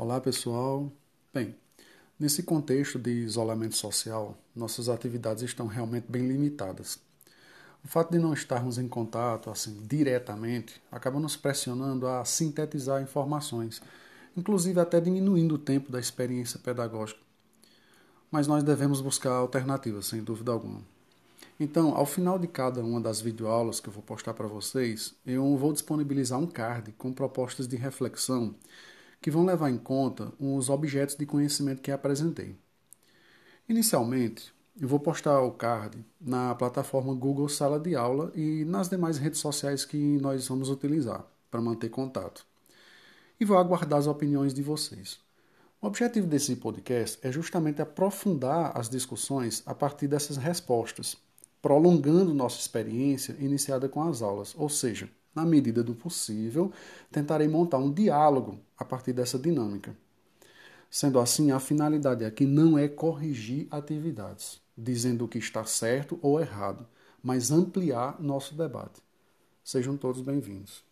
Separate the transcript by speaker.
Speaker 1: Olá, pessoal. Bem, nesse contexto de isolamento social, nossas atividades estão realmente bem limitadas. O fato de não estarmos em contato assim diretamente acaba nos pressionando a sintetizar informações, inclusive até diminuindo o tempo da experiência pedagógica. Mas nós devemos buscar alternativas, sem dúvida alguma. Então, ao final de cada uma das videoaulas que eu vou postar para vocês, eu vou disponibilizar um card com propostas de reflexão que vão levar em conta os objetos de conhecimento que apresentei. Inicialmente, eu vou postar o card na plataforma Google Sala de Aula e nas demais redes sociais que nós vamos utilizar para manter contato. E vou aguardar as opiniões de vocês. O objetivo desse podcast é justamente aprofundar as discussões a partir dessas respostas, prolongando nossa experiência iniciada com as aulas, ou seja, na medida do possível, tentarei montar um diálogo a partir dessa dinâmica. Sendo assim, a finalidade aqui não é corrigir atividades, dizendo o que está certo ou errado, mas ampliar nosso debate. Sejam todos bem-vindos.